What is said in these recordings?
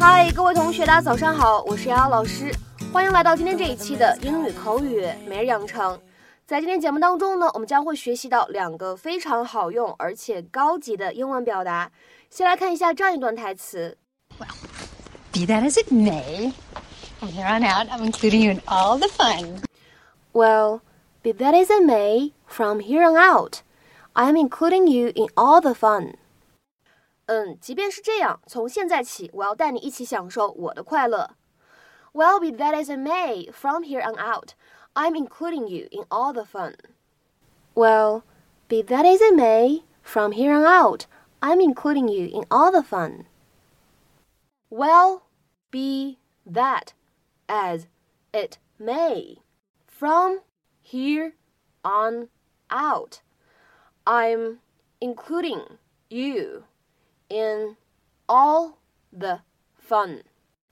嗨，各位同学，大家早上好，我是瑶瑶老师，欢迎来到今天这一期的英语口语每日养成。在今天节目当中呢，我们将会学习到两个非常好用而且高级的英文表达。先来看一下这样一段台词：Well, be that as it may, from here on out, I'm including you in all the fun. Well, be that as it may, from here on out, I'm including you in all the fun. 嗯，即便是这样，从现在起，我要带你一起享受我的快乐。Well, be that as it may, from here on out, I'm including you in all the fun. Well, be that as it may, from here on out, I'm including you in all the fun. Well, be that as it may, from here on out, I'm including you In all the fun。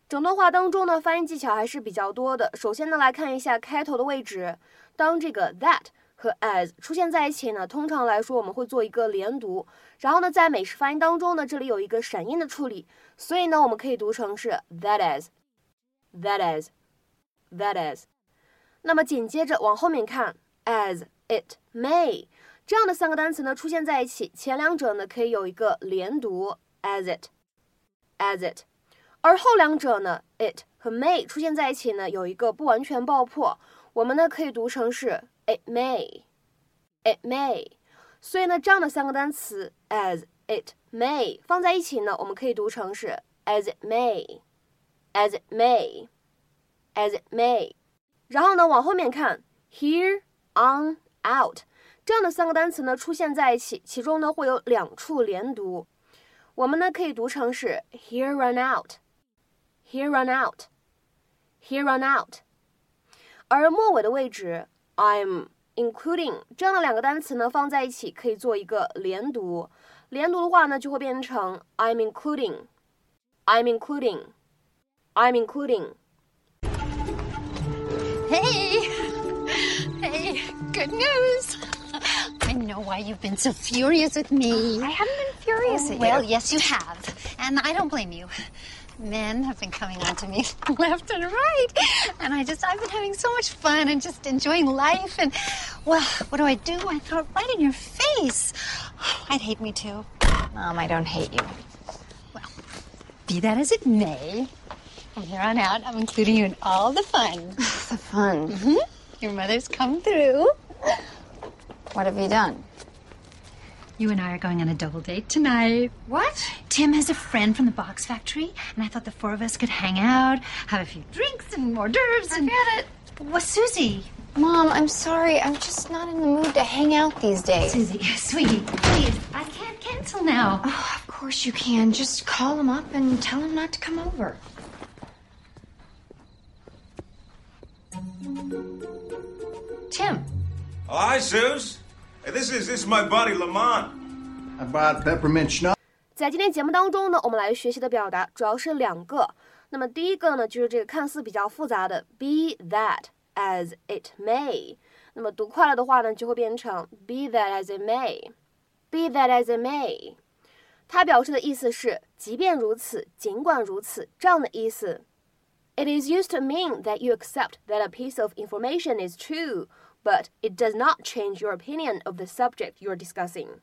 整段话当中呢，发音技巧还是比较多的。首先呢，来看一下开头的位置。当这个 that 和 as 出现在一起呢，通常来说我们会做一个连读。然后呢，在美式发音当中呢，这里有一个闪音的处理，所以呢，我们可以读成是 that as，that as，that as。那么紧接着往后面看，as it may。这样的三个单词呢出现在一起，前两者呢可以有一个连读，as it，as it，而后两者呢，it 和 may 出现在一起呢有一个不完全爆破，我们呢可以读成是 it may，it may。所以呢，这样的三个单词 as it may 放在一起呢，我们可以读成是 as it may，as it may，as it may。然后呢，往后面看，here on out。这样的三个单词呢出现在一起，其中呢会有两处连读，我们呢可以读成是 here run out，here run out，here run out。而末尾的位置 I'm including 这样的两个单词呢放在一起可以做一个连读，连读的话呢就会变成 I'm including，I'm including，I'm including。Hey, hey, good news. Know why you've been so furious with me. I haven't been furious oh, at well, you. Well, yes, you have. And I don't blame you. Men have been coming on to me left and right. And I just, I've been having so much fun and just enjoying life. And, well, what do I do? I throw it right in your face. I'd hate me too. Mom, I don't hate you. Well, be that as it may, from here on out, I'm including you in all the fun. the fun? Mm-hmm. Your mother's come through. What have you done? You and I are going on a double date tonight. What? Tim has a friend from the box factory, and I thought the four of us could hang out, have a few drinks and hors d'oeuvres. And... Forget it. What's Susie? Mom, I'm sorry. I'm just not in the mood to hang out these days. Susie, sweetie, please. I can't cancel now. Oh, of course you can. Just call him up and tell him not to come over. Tim. Oh, hi, Suze. This is this is my buddy Lamont. I bought peppermint schnapps. 在今天节目当中呢，我们来学习的表达主要是两个。那么第一个呢，就是这个看似比较复杂的 be that as it may。那么读快了的话呢，就会变成 be that as it may。be that as it may，它表示的意思是即便如此，尽管如此这样的意思。It is used to mean that you accept that a piece of information is true but it does not change your opinion of the subject you're discussing.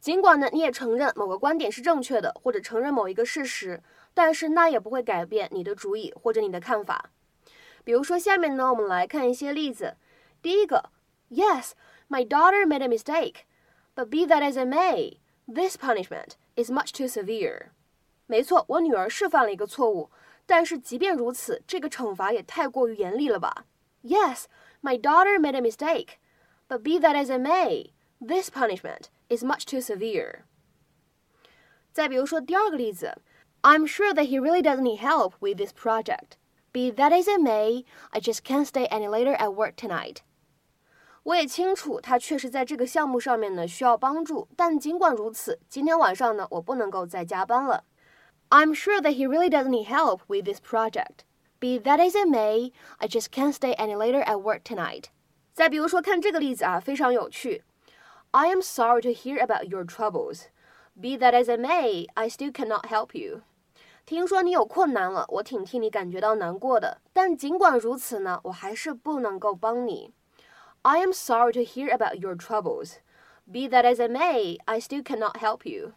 尽管呢，你也承认某个观点是正确的，或者承认某一个事实，但是那也不会改变你的主意或者你的看法。比如说，下面呢，我们来看一些例子。第一个，Yes, my daughter made a mistake, but be that as it may, this punishment is much too severe. 没错，我女儿是犯了一个错误，但是即便如此，这个惩罚也太过于严厉了吧？Yes. My daughter made a mistake, but be that as it may, this punishment is much too severe. 再比如说第二个例子，I'm sure that he really does need help with this project. Be that as it may, I just can't stay any later at work tonight. 我也清楚他确实在这个项目上面呢需要帮助，但尽管如此，今天晚上呢我不能够再加班了。I'm sure that he really does need help with this project. Be that as it may, I just can't stay any later at work tonight. 再比如说，看这个例子啊，非常有趣。I am sorry to hear about your troubles. Be that as it may, I still cannot help you. 听说你有困难了，我挺替你感觉到难过的。但尽管如此呢，我还是不能够帮你。I am sorry to hear about your troubles. Be that as it may, I still cannot help you.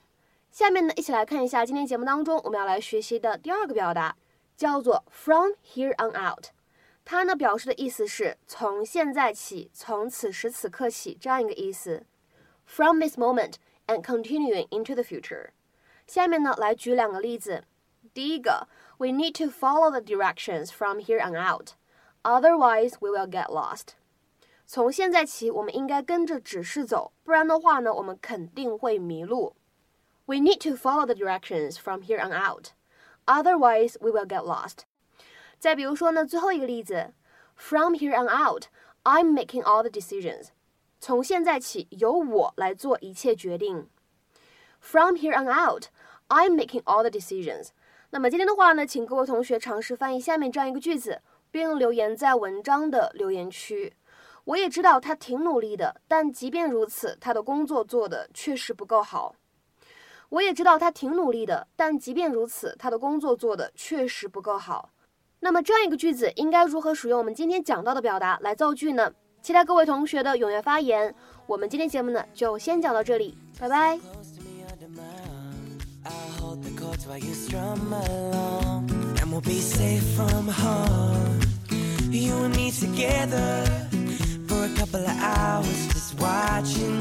下面呢，一起来看一下今天节目当中我们要来学习的第二个表达， 叫做 from here on out。它呢表示的意思是从现在起，从此时此刻起这样一个意思。From this moment and continuing into the future。下面呢来举两个例子。第一个，We need to follow the directions from here on out, otherwise we will get lost。从现在起，我们应该跟着指示走，不然的话呢，我们肯定会迷路。We need to follow the directions from here on out, Otherwise we will get lost。再比如说呢，最后一个例子，From here on out, I'm making all the decisions。从现在起，由我来做一切决定。From here on out, I'm making all the decisions。那么今天的话呢，请各位同学尝试翻译下面这样一个句子，并留言在文章的留言区。我也知道他挺努力的，但即便如此，他的工作做的确实不够好。我也知道他挺努力的，但即便如此，他的工作做的确实不够好。那么这样一个句子应该如何使用我们今天讲到的表达来造句呢？期待各位同学的踊跃发言。我们今天节目呢就先讲到这里，拜拜。outside the window. This storm could